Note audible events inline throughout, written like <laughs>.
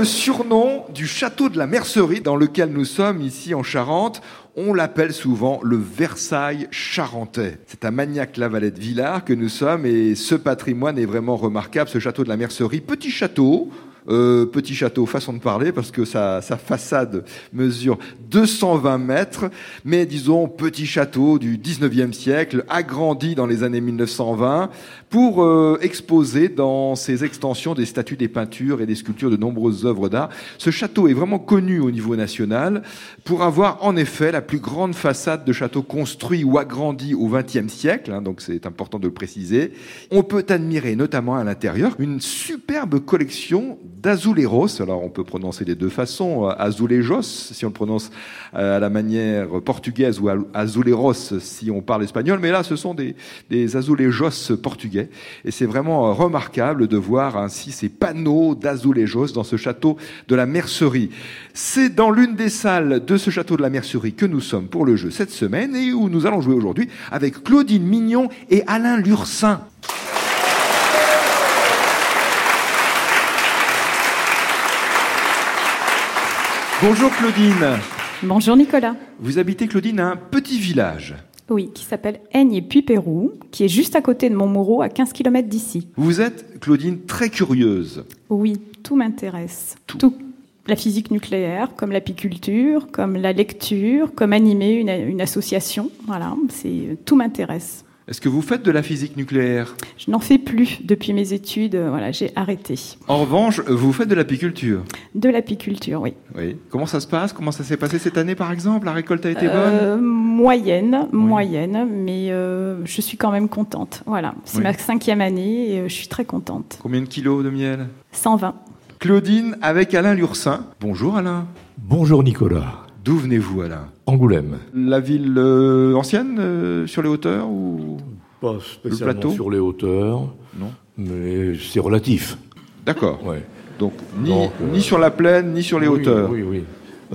le surnom du château de la Mercerie dans lequel nous sommes ici en Charente on l'appelle souvent le Versailles charentais. C'est à Magnac-la-Valette-Villars que nous sommes et ce patrimoine est vraiment remarquable, ce château de la Mercerie. Petit château, euh, petit château, façon de parler, parce que sa, sa, façade mesure 220 mètres, mais disons petit château du 19e siècle, agrandi dans les années 1920, pour euh, exposer dans ses extensions des statues, des peintures et des sculptures de nombreuses œuvres d'art. Ce château est vraiment connu au niveau national pour avoir en effet la plus grande façade de château construit ou agrandi au XXe siècle, hein, donc c'est important de le préciser. On peut admirer notamment à l'intérieur une superbe collection d'azulejos. Alors on peut prononcer les deux façons, euh, azulejos si on le prononce euh, à la manière portugaise ou azuleros si on parle espagnol, mais là ce sont des, des azulejos portugais et c'est vraiment euh, remarquable de voir ainsi ces panneaux d'azulejos dans ce château de la Mercerie. C'est dans l'une des salles de ce château de la Mercerie que nous sommes pour le jeu cette semaine et où nous allons jouer aujourd'hui avec Claudine Mignon et Alain Lursin. Bonjour Claudine. Bonjour Nicolas. Vous habitez Claudine à un petit village. Oui, qui s'appelle Aigne et Puy-Pérou, qui est juste à côté de Montmoreau, à 15 km d'ici. Vous êtes, Claudine, très curieuse. Oui, tout m'intéresse. Tout. La physique nucléaire, comme l'apiculture, comme la lecture, comme animer une, une association. Voilà, c'est tout m'intéresse. Est-ce que vous faites de la physique nucléaire? Je n'en fais plus depuis mes études. Voilà, j'ai arrêté. En revanche, vous faites de l'apiculture? De l'apiculture, oui. Oui. Comment ça se passe? Comment ça s'est passé cette année, par exemple? La récolte a été euh, bonne? Moyenne, oui. moyenne, mais euh, je suis quand même contente. Voilà, c'est oui. ma cinquième année et euh, je suis très contente. Combien de kilos de miel? 120. Claudine avec Alain Lursin. Bonjour Alain. Bonjour Nicolas. D'où venez-vous, Alain? Angoulême. La ville euh, ancienne, euh, sur les hauteurs ou Pas spécialement le plateau sur les hauteurs. Non. Mais c'est relatif. D'accord. Ouais. Donc, ni, Donc, euh, ni sur la plaine, ni sur les oui, hauteurs. Oui, oui.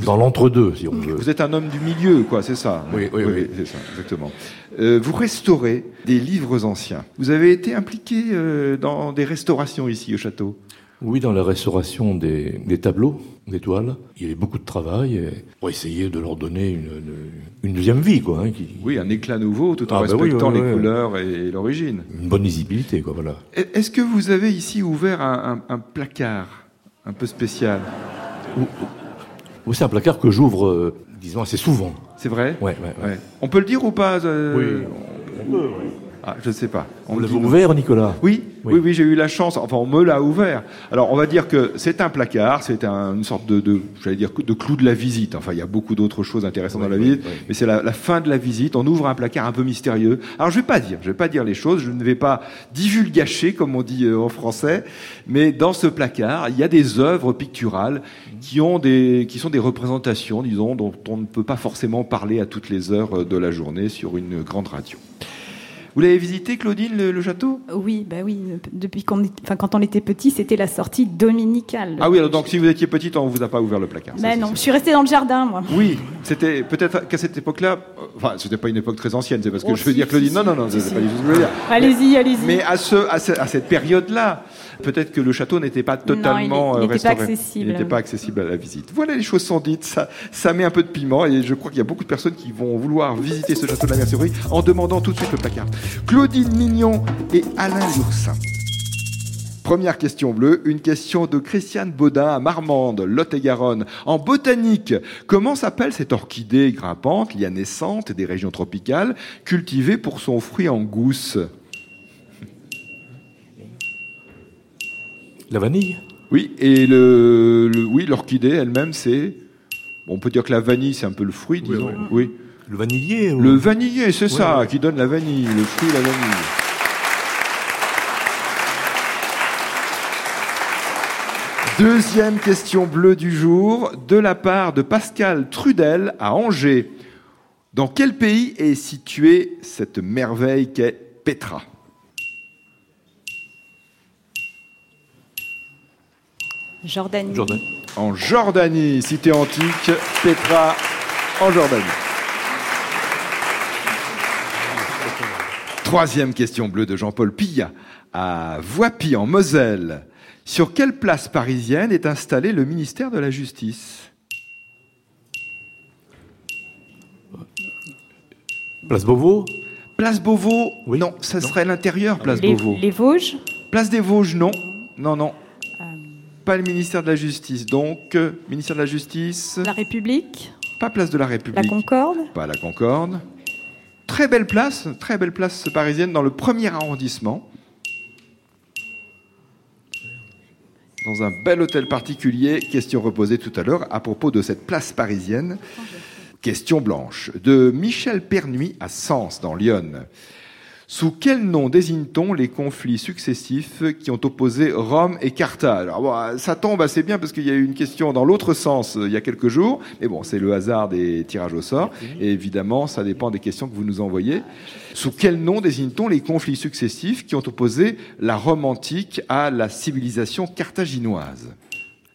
Dans l'entre-deux, si on veut. Vous êtes un homme du milieu, quoi, c'est ça Oui, oui, oui. c'est ça, exactement. Euh, vous restaurez des livres anciens. Vous avez été impliqué euh, dans des restaurations ici au château? Oui, dans la restauration des, des tableaux, des toiles. Il y avait beaucoup de travail pour essayer de leur donner une, une, une deuxième vie, quoi. Hein, qui, Oui, un éclat nouveau, tout en Ah, bah oui, respectant les couleurs et l'origine. une bonne lisibilité, quoi, voilà. Est-ce que vous avez ici ouvert un, un- un placard un peu spécial c'est un placard que j'ouvre, euh, disons, assez souvent. C'est vrai? Ouais. On peut le dire ou pas euh, Oui. Ah, je ne sais pas. On Vous l'avez non. ouvert, Nicolas Oui, oui, Oui. oui, j'ai eu la chance. Enfin, on me l'a ouvert. Alors, on va dire que c'est un placard, c'est un- une sorte de, de j'allais dire, de clou de la visite. Enfin, il y a beaucoup d'autres choses intéressantes Oui, dans la oui, visite, mais c'est la, la fin de la visite. On ouvre un placard un peu mystérieux. Alors, je vais pas dire, je vais pas dire les choses. Je ne vais pas divulgacher, comme on dit euh, en français. Mais dans ce placard, il y a des œuvres picturales qui ont des, qui sont des représentations, disons, dont on ne peut pas forcément parler à toutes les heures euh, de la journée sur une grande radio. Vous l'avez visité, Claudine, le- le château? Oui, bah oui. Depuis qu'on, enfin, quand on était petit, c'était la sortie dominicale. Ah oui, alors donc si vous étiez petite, on vous a pas ouvert le placard. ça, Ben c'est non, je suis restée dans le jardin, moi. Oui, c'était peut-être qu'à cette époque-là, euh, enfin, c'était pas une époque très ancienne, c'est parce que Oh, je veux si, dire, Claudine, si, non, non, non, Si, c'est pas du tout ce que je veux dire. Allez-y, allez-y. Mais à, ce, à, ce- à cette période-là, peut-être que le château n'était pas totalement il euh, n'était pas accessible. Il n'était pas accessible à la visite. Voilà, les choses sont dites, ça, ça met un peu de piment, et je crois qu'il y a beaucoup de personnes qui vont vouloir visiter ce château de la Mercerie en demandant tout de suite le placard. Claudine Mignon et Alain Lursin. Première question bleue, une question de Christiane Baudin à Marmande, Lot-et-Garonne. En botanique, comment s'appelle cette orchidée grimpante, lianescente des régions tropicales, cultivée pour son fruit en gousse? La vanille? Oui, et le, le- oui, l'orchidée elle-même, c'est. on peut dire que la vanille, c'est un peu le fruit, Oui, disons. oui. Oui. Le vanillier ou- Le vanillé, c'est ça, ouais. qui donne la vanille, le fruit, la vanille. Deuxième question bleue du jour, de la part de Pascal Trudel à Angers. Dans quel pays est située cette merveille qu'est Petra? Jordanie. Jordanie. En Jordanie, cité antique, Petra en Jordanie. Troisième question bleue de Jean-Paul Pillat à Voipy en Moselle. Sur quelle place parisienne est installé le ministère de la Justice? Place Beauvau? Place Beauvau? Oui. Non, ça serait l'intérieur, Place Les, Beauvau. les Vosges? Place des Vosges, non. Non, non. Euh. Pas le ministère de la Justice. Donc, euh, ministère de la Justice, La République? pas place de la La République. Concorde? pas la Concorde. Très belle place, très belle place parisienne dans le premier arrondissement. Dans un bel hôtel particulier, question reposée tout à l'heure à propos de cette place parisienne. Question blanche de Michel Pernuis à Sens dans l'Yonne. Sous quel nom désigne-t-on les conflits successifs qui ont opposé Rome et Carthage? Alors, bon, Ça tombe assez bien parce qu'il y a eu une question dans l'autre sens euh, il y a quelques jours, mais bon, c'est le hasard des tirages au sort, et évidemment, ça dépend des questions que vous nous envoyez. Sous quel nom désigne-t-on les conflits successifs qui ont opposé la Rome antique à la civilisation carthaginoise?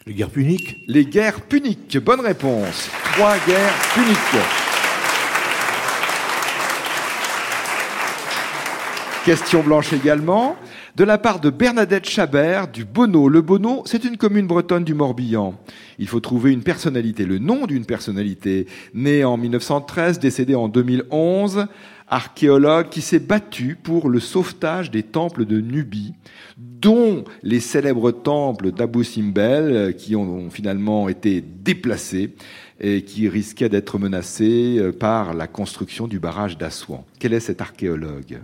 Les guerres puniques? Les guerres puniques. Bonne réponse. Trois guerres puniques. Question blanche également, de la part de Bernadette Chabert du Bonneau. Le Bonneau, c'est une commune bretonne du Morbihan. Il faut trouver une personnalité, le nom d'une personnalité, née en 1913, décédée en 2011, archéologue qui s'est battu pour le sauvetage des temples de Nubie, dont les célèbres temples d'Abu Simbel, qui ont finalement été déplacés et qui risquaient d'être menacés euh, par la construction du barrage d'Assouan. Quel est cet archéologue?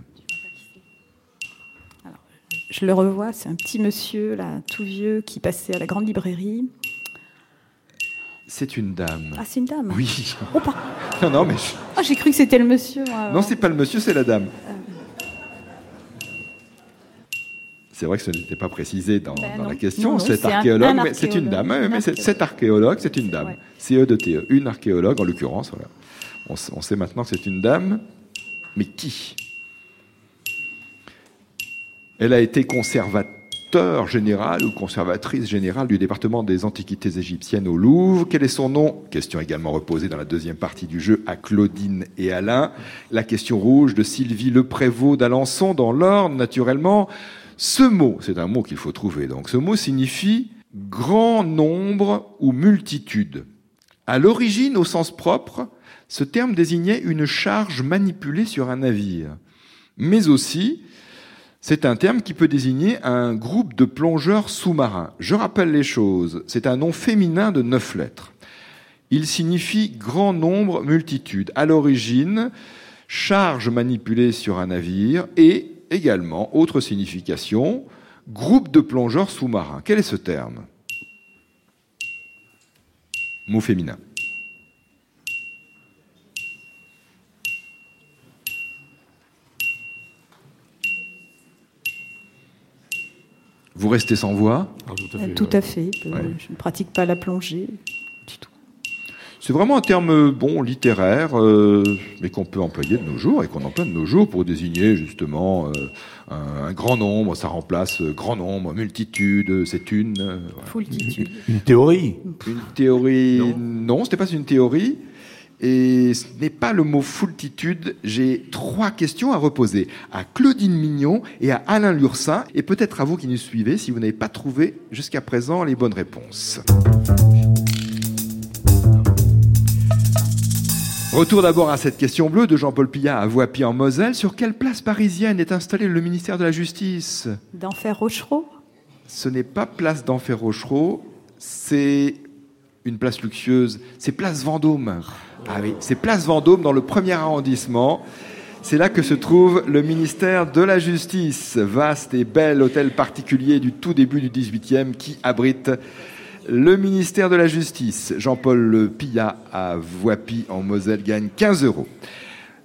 Je le revois, c'est un petit monsieur, là, tout vieux, qui passait à la grande librairie. C'est une dame. Ah, c'est une dame Oui. Oh, par- <laughs> Non, non, mais je- Ah, j'ai cru que c'était le monsieur. moi, non, c'est pas le monsieur, c'est la dame. C'est vrai que ce n'était pas précisé dans, Ben dans la question, Non, cet c'est un- archéologue, un mais c'est une dame. Un mais cet archéologue, c'est une dame. CE de TE, une archéologue en l'occurrence. Voilà. On, s- on sait maintenant que c'est une dame, mais qui? Elle a été conservateur général ou conservatrice générale du département des antiquités égyptiennes au Louvre. Quel est son nom? Question également reposée dans la deuxième partie du jeu à Claudine et Alain. La question rouge de Sylvie Le Prévost d'Alençon dans l'Orne, naturellement. Ce mot, c'est un mot qu'il faut trouver. Donc, ce mot signifie grand nombre ou multitude. À l'origine, au sens propre, ce terme désignait une charge manipulée sur un navire. Mais aussi, c'est un terme qui peut désigner un groupe de plongeurs sous-marins. Je rappelle les choses. C'est un nom féminin de neuf lettres. Il signifie grand nombre, multitude. À l'origine, charge manipulée sur un navire et également, autre signification, groupe de plongeurs sous-marins. Quel est ce terme? Mot féminin. Vous restez sans voix Ah, tout à Euh, fait. Tout ouais. à fait. Euh, Ouais. Je ne pratique pas la plongée du tout. C'est vraiment un terme bon littéraire, euh, mais qu'on peut employer de nos jours et qu'on emploie de nos jours pour désigner justement euh, un, un grand nombre. Ça remplace euh, grand nombre, multitude. euh, C'est une euh, voilà. Une théorie une théorie. Non. Non, ce n'est pas une théorie. Et ce n'est pas le mot foultitude. J'ai trois questions à reposer à Claudine Mignon et à Alain Lursin, et peut-être à vous qui nous suivez si vous n'avez pas trouvé jusqu'à présent les bonnes réponses. Retour d'abord à cette question bleue de Jean-Paul Pillat à Voipy en Moselle. Sur quelle place parisienne est installé le ministère de la Justice? D'Enfer Rochereau Ce n'est pas place d'Enfer Rochereau, c'est une place luxueuse, c'est place Vendôme. Ah oui, c'est place Vendôme dans le premier arrondissement. C'est là que se trouve le ministère de la Justice, vaste et bel hôtel particulier du tout début du 18e qui abrite le ministère de la Justice. Jean-Paul Pillat à Voipy en Moselle gagne 15 euros.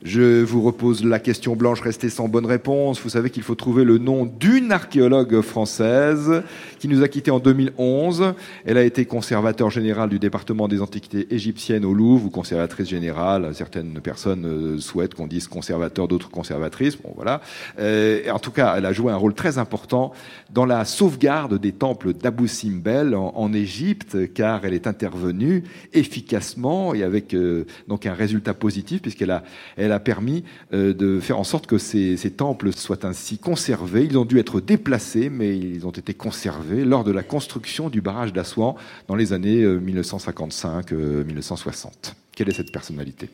Je vous repose la question blanche restée sans bonne réponse. Vous savez qu'il faut trouver le nom d'une archéologue française qui nous a quittés en 2011. Elle a été conservateur général du département des antiquités égyptiennes au Louvre ou conservatrice générale. Certaines personnes euh, souhaitent qu'on dise conservateur, d'autres conservatrices. Bon, voilà. Euh, en tout cas, elle a joué un rôle très important dans la sauvegarde des temples d'Abu Simbel en, Égypte, car elle est intervenue efficacement et avec euh, donc un résultat positif puisqu'elle a, elle a permis euh, de faire en sorte que ces, temples soient ainsi conservés. Ils ont dû être déplacés, mais ils ont été conservés lors de la construction du barrage d'Assouan dans les années 1955-1960. Euh, Quelle est cette personnalité?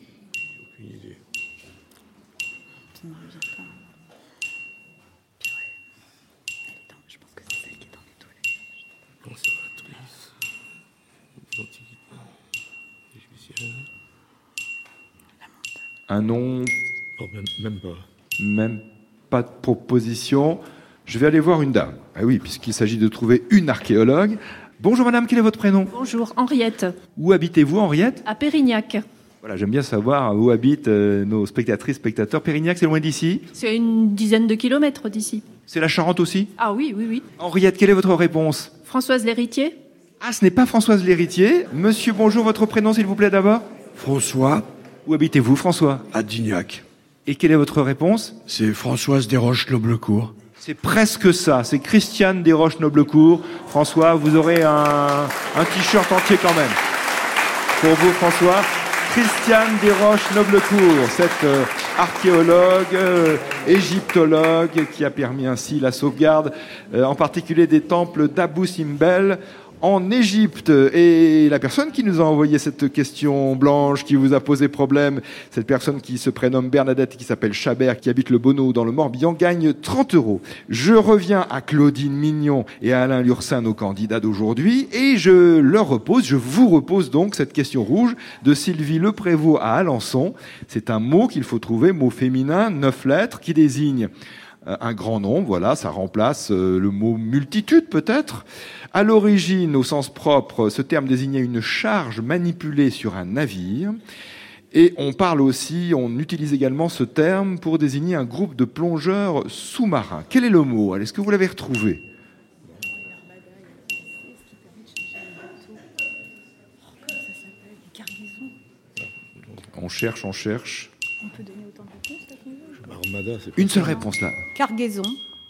Un nom oh, même, pas. Même pas de proposition. Je vais aller voir une dame. Ah oui, puisqu'il s'agit de trouver une archéologue. Bonjour madame, quel est votre prénom? Bonjour, Henriette. Où habitez-vous, Henriette? À Pérignac. Voilà, j'aime bien savoir où habitent euh, nos spectatrices, spectateurs. Pérignac, c'est loin d'ici? C'est une dizaine de kilomètres d'ici. C'est la Charente aussi? Ah oui, oui, oui. Henriette, quelle est votre réponse? Françoise Lhéritier. Ah, ce n'est pas Françoise Lhéritier. Monsieur, bonjour, votre prénom s'il vous plaît d'abord? François. Où habitez-vous, François? À Dignac. Et quelle est votre réponse? C'est Françoise Desroches-Noblecourt. C'est presque ça, c'est Christiane Desroches-Noblecourt. François, vous aurez un, t-shirt entier quand même. Pour vous, François. Christiane Desroches-Noblecourt, cette euh, archéologue, euh, égyptologue qui a permis ainsi la sauvegarde, euh, en particulier des temples d'Abu Simbel en Égypte. Et la personne qui nous a envoyé cette question blanche, qui vous a posé problème, cette personne qui se prénomme Bernadette, qui s'appelle Chabert, qui habite le Bonneau dans le Morbihan, gagne 30 euros. Je reviens à Claudine Mignon et à Alain Lursin, nos candidats d'aujourd'hui, et je leur repose, je vous repose donc cette question rouge de Sylvie Leprévost à Alençon. C'est un mot qu'il faut trouver, mot féminin, neuf lettres, qui désigne un grand nombre, voilà, ça remplace euh, le mot multitude peut-être. À l'origine, au sens propre, ce terme désignait une charge manipulée sur un navire. Et on parle aussi, on utilise également ce terme pour désigner un groupe de plongeurs sous-marins. Quel est le mot Est-ce que vous l'avez retrouvé? On cherche, on cherche. On peut donner Une seule réponse là. Cargaison.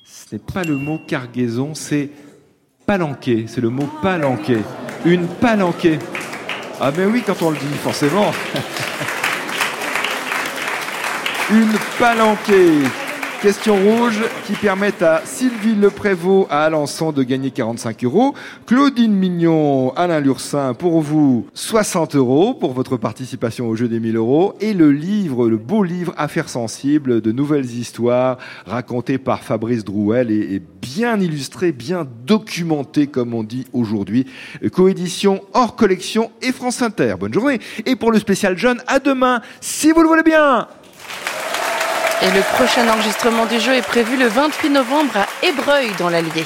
Ce n'est pas le mot cargaison, c'est palanquée, c'est le mot palanquée. Une palanquée. Ah mais oui, quand on le dit, forcément. <laughs> Une palanquée. Question rouge qui permet à Sylvie Leprévost à Alençon de gagner 45 euros. Claudine Mignon, Alain Lursin, pour vous, 60 euros pour votre participation au jeu des 1000 euros. Et le livre, le beau livre Affaires sensibles de nouvelles histoires racontées par Fabrice Drouel et, bien illustré, bien documenté, comme on dit aujourd'hui. Coédition hors collection et France Inter. Bonne journée. Et pour le spécial jeune, à demain, si vous le voulez bien. Et le prochain enregistrement du jeu est prévu le 28 novembre à Ébreuil dans l'Allier.